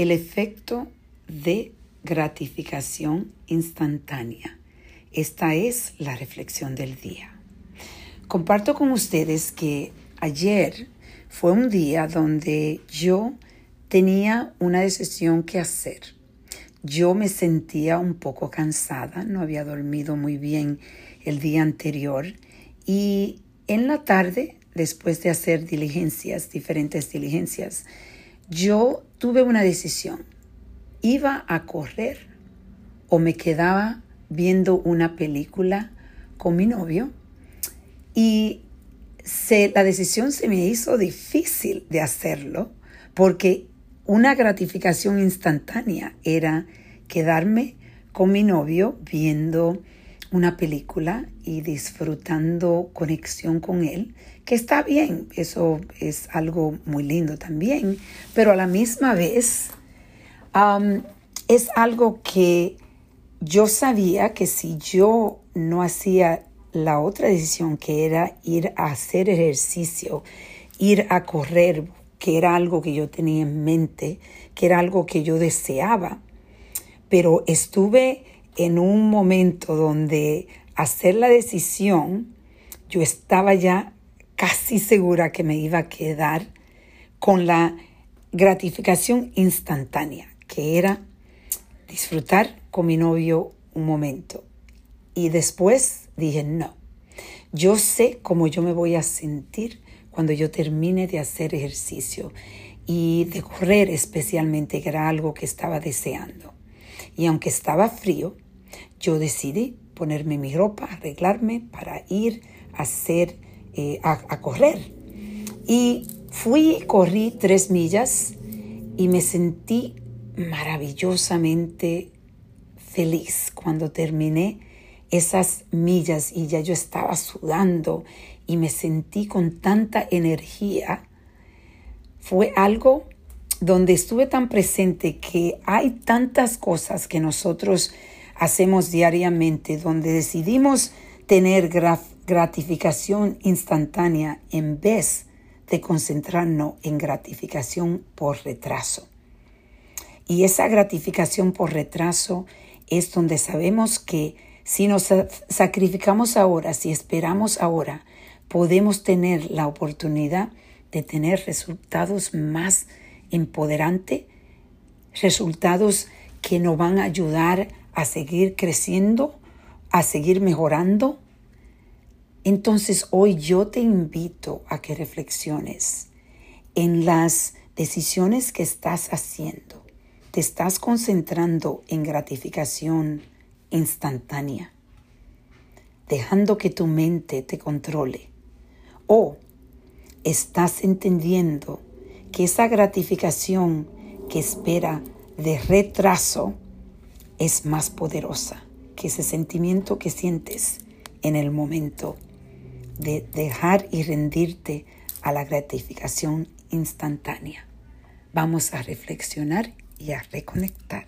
El efecto de gratificación instantánea. Esta es la reflexión del día. Comparto con ustedes que ayer fue un día donde yo tenía una decisión que hacer. Yo me sentía un poco cansada, no había dormido muy bien el día anterior y en la tarde, después de hacer diligencias, diferentes diligencias, yo tuve una decisión. ¿Iba a correr o me quedaba viendo una película con mi novio? Y la decisión se me hizo difícil de hacerlo porque una gratificación instantánea era quedarme con mi novio viendo una película y disfrutando conexión con él, que está bien, eso es algo muy lindo también, pero a la misma vez es algo que yo sabía que si yo no hacía la otra decisión, que era ir a hacer ejercicio, ir a correr, que era algo que yo tenía en mente, que era algo que yo deseaba, pero estuve en un momento donde hacer la decisión, yo estaba ya casi segura que me iba a quedar con la gratificación instantánea, que era disfrutar con mi novio un momento. Y después dije, no, yo sé cómo yo me voy a sentir cuando yo termine de hacer ejercicio y de correr especialmente, que era algo que estaba deseando. Y aunque estaba frío, yo decidí ponerme mi ropa, arreglarme para ir a hacer, eh, a, correr. Y fui, corrí tres millas y me sentí maravillosamente feliz cuando terminé esas millas y ya yo estaba sudando y me sentí con tanta energía. Fue algo donde estuve tan presente que hay tantas cosas que nosotros hacemos diariamente, donde decidimos tener gratificación instantánea en vez de concentrarnos en gratificación por retraso. Y esa gratificación por retraso es donde sabemos que si nos sacrificamos ahora, si esperamos ahora, podemos tener la oportunidad de tener resultados más empoderantes, resultados que nos van a ayudar a seguir creciendo, a seguir mejorando. Entonces hoy yo te invito a que reflexiones en las decisiones que estás haciendo. ¿Te estás concentrando en gratificación instantánea, dejando que tu mente te controle? ¿O estás entendiendo que esa gratificación que espera de retraso es más poderosa que ese sentimiento que sientes en el momento de dejar y rendirte a la gratificación instantánea. Vamos a reflexionar y a reconectar.